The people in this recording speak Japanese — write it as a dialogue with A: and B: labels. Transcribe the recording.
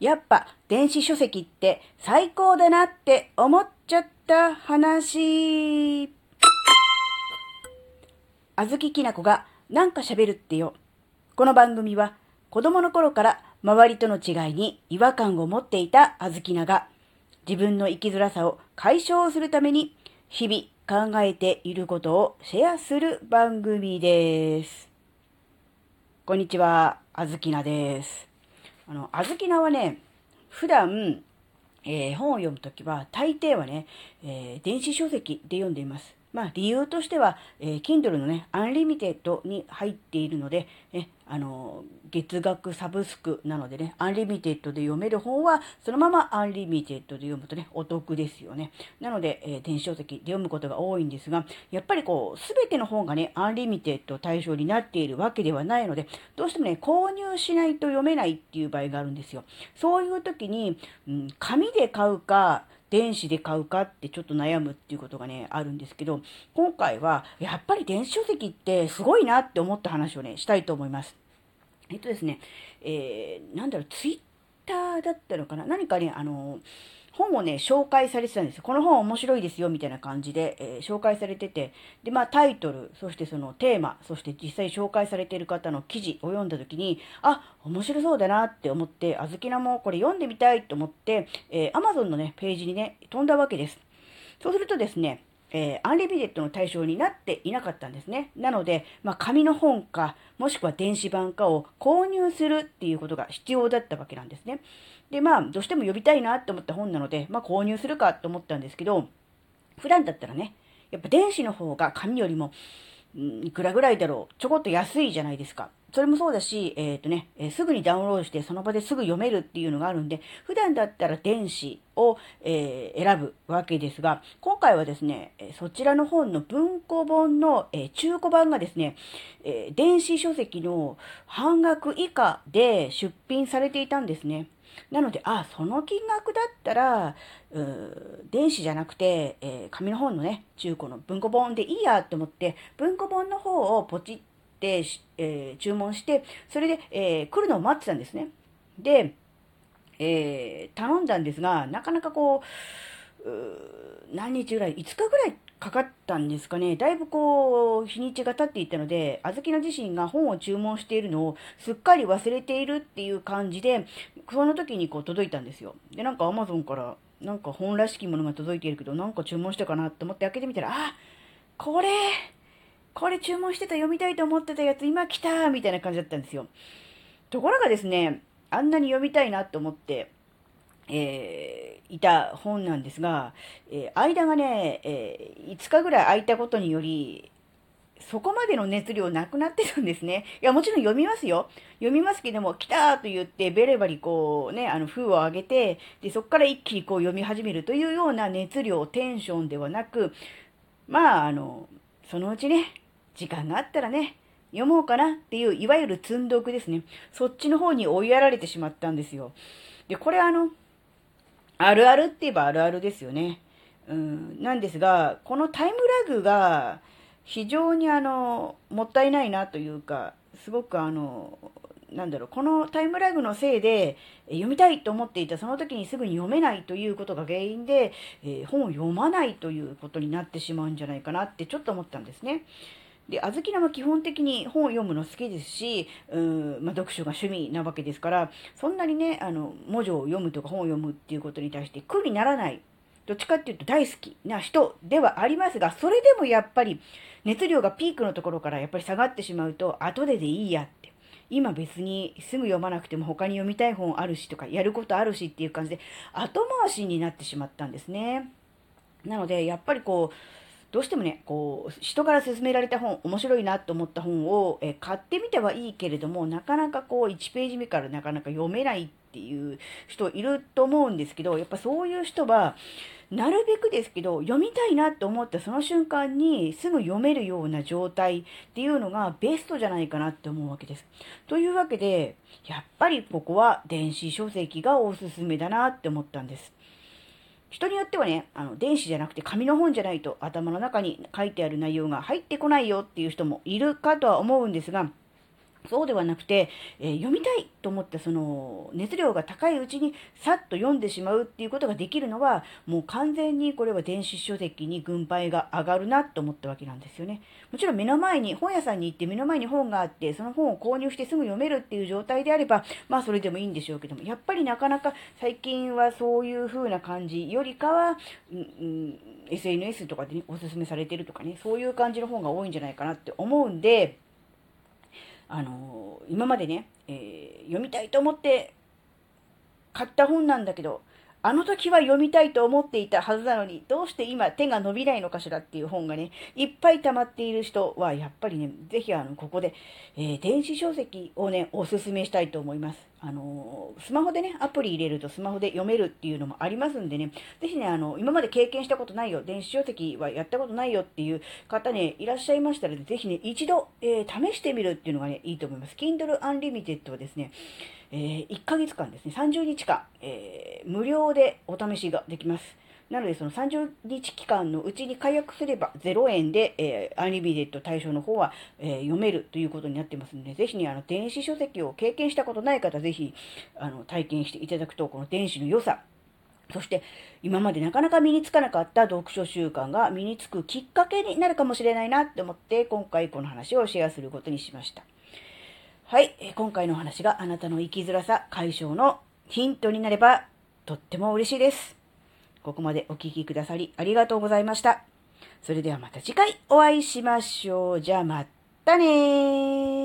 A: やっぱ電子書籍って最高だなって思っちゃった話。あずききなこがなんか喋るってよ。この番組は子供の頃から周りとの違いに違和感を持っていたあずきなが自分の生きづらさを解消するために日々考えていることをシェアする番組です。こんにちは、あずきなです。あの、あずきなはね、普段、えー、本を読むときは、大抵はね、えー、電子書籍で読んでいます。まあ、理由としては、えー、Kindle のね、アンリミテッドに入っているので、ね、あの、月額サブスクなのでね、アンリミテッドで読める本は、そのままアンリミテッドで読むとね、お得ですよね。なので、えー、電子書籍で読むことが多いんですが、やっぱりこう、すべての本がね、アンリミテッド対象になっているわけではないので、どうしてもね、購入しないと読めないっていう場合があるんですよ。そういう時に、うん、紙で買うか、電子で買うかってちょっと悩むっていうことがね、あるんですけど、今回はやっぱり電子書籍ってすごいなって思った話をね、したいと思います。えっとですね、えー、なんだろう、ツイッターだったのかな？何かね、あの本をね、紹介されてたんですよ。この本面白いですよ、みたいな感じで、えー、紹介されてて、で、まあタイトル、そしてそのテーマ、そして実際紹介されている方の記事を読んだ時に、あ、面白そうだなって思って、あずきなもこれ読んでみたいと思って、えー、Amazon のね、ページにね、飛んだわけです。そうするとですね、えー、アンリミテッドの対象になっていなかったんですね。なので、まあ、紙の本か、もしくは電子版かを購入するっていうことが必要だったわけなんですね。で、まあ、どうしても読みたいなと思った本なので、まあ、購入するかと思ったんですけど、普段だったらね、やっぱ電子の方が紙よりも、いくらぐらいだろう、ちょこっと安いじゃないですか。それもそうだし、えっ、ー、とね、えー、すぐにダウンロードしてその場ですぐ読めるっていうのがあるんで、普段だったら電子を、えー、選ぶわけですが、今回はですね、そちらの本の文庫本の、え中古版がですね、え電子書籍の半額以下で出品されていたんですね。なので、あ、その金額だったら、電子じゃなくて、えー、紙の本のね、中古の文庫本でいいやって思って、文庫本の方をポチって、えー、注文して、それで、えー、来るのを待ってたんですね。で、え頼んだんですが、なかなかこう、う何日ぐらい、5日ぐらいかかったんですかね。だいぶこう、日にちが経っていったので、あずきの自身が本を注文しているのをすっかり忘れているっていう感じで、その時にこう届いたんですよ。で、なんか Amazon からなんか本らしきものが届いているけど、なんか注文したかなって思って開けてみたら、あこれこれ注文してた読みたいと思ってたやつ今来たみたいな感じだったんですよ。ところがですね、あんなに読みたいなと思って、えー、いた本なんですが、えー、間がね、えー、5日ぐらい空いたことにより、そこまでの熱量なくなってるんですね。いや、もちろん読みますよ。読みますけども、来たーと言って、ベレバリこうね、あの、封を上げて、で、そこから一気にこう読み始めるというような熱量、テンションではなく、まあ、あの、そのうちね、時間があったらね、読もうかなっていう、いわゆる積んどくですね。そっちの方に追いやられてしまったんですよ。で、これあの、あるあるって言えばあるあるですよね。うん、なんですが、このタイムラグが非常にあの、もったいないなというか、すごくあの、なんだろう、このタイムラグのせいで、読みたいと思っていたその時にすぐに読めないということが原因で、えー、本を読まないということになってしまうんじゃないかなってちょっと思ったんですね。で、あずきなは基本的に本を読むの好きですし、うん、まあ、読書が趣味なわけですから、そんなにね、あの、文字を読むとか本を読むっていうことに対して苦にならない。どっちかっていうと大好きな人ではありますが、それでもやっぱり熱量がピークのところからやっぱり下がってしまうと、後ででいいやって。今別にすぐ読まなくても他に読みたい本あるしとか、やることあるしっていう感じで、後回しになってしまったんですね。なので、やっぱりこう、どうしてもね、こう、人から勧められた本、面白いなと思った本を、え買ってみてはいいけれども、なかなかこう、1ページ目からなかなか読めないっていう人いると思うんですけど、やっぱそういう人は、なるべくですけど、読みたいなと思ったその瞬間にすぐ読めるような状態っていうのがベストじゃないかなって思うわけです。というわけで、やっぱりここは電子書籍がおすすめだなって思ったんです。人によってはね、あの、電子じゃなくて紙の本じゃないと頭の中に書いてある内容が入ってこないよっていう人もいるかとは思うんですが、そうではなくて、えー、読みたいと思ってその熱量が高いうちにさっと読んでしまうっていうことができるのはもう完全にこれは電子書籍に軍配が上がるなと思ったわけなんですよね。もちろん目の前に本屋さんに行って目の前に本があってその本を購入してすぐ読めるっていう状態であればまあそれでもいいんでしょうけどもやっぱりなかなか最近はそういう風な感じよりかは、うんうん、SNS とかで、ね、おすすめされてるとかねそういう感じの本が多いんじゃないかなって思うんであの今までね、えー、読みたいと思って買った本なんだけど、あの時は読みたいと思っていたはずなのに、どうして今手が伸びないのかしらっていう本がね、いっぱい溜まっている人は、やっぱりね、ぜひあの、ここで、えー、電子書籍をね、おすすめしたいと思います。あのスマホでね、アプリ入れるとスマホで読めるっていうのもありますんでね、ぜひね、あの、今まで経験したことないよ、電子書籍はやったことないよっていう方ね、いらっしゃいましたら、ぜひね、一度、えー、試してみるっていうのがね、いいと思います。Kindle Unlimited はですね、えー、1ヶ月間ですね、30日間、えー、無料でお試しができます。なので、その30日期間のうちに解約すれば0円で、えー、アンリミテッド対象の本は、えー、読めるということになってますので、ぜひね、あの、電子書籍を経験したことない方、ぜひ、あの、体験していただくと、この電子の良さ、そして、今までなかなか身につかなかった読書習慣が身につくきっかけになるかもしれないなって思って、今回この話をシェアすることにしました。はい、今回のお話があなたの生きづらさ解消のヒントになればとっても嬉しいです。ここまでお聴きくださりありがとうございました。それではまた次回お会いしましょう。じゃあまたね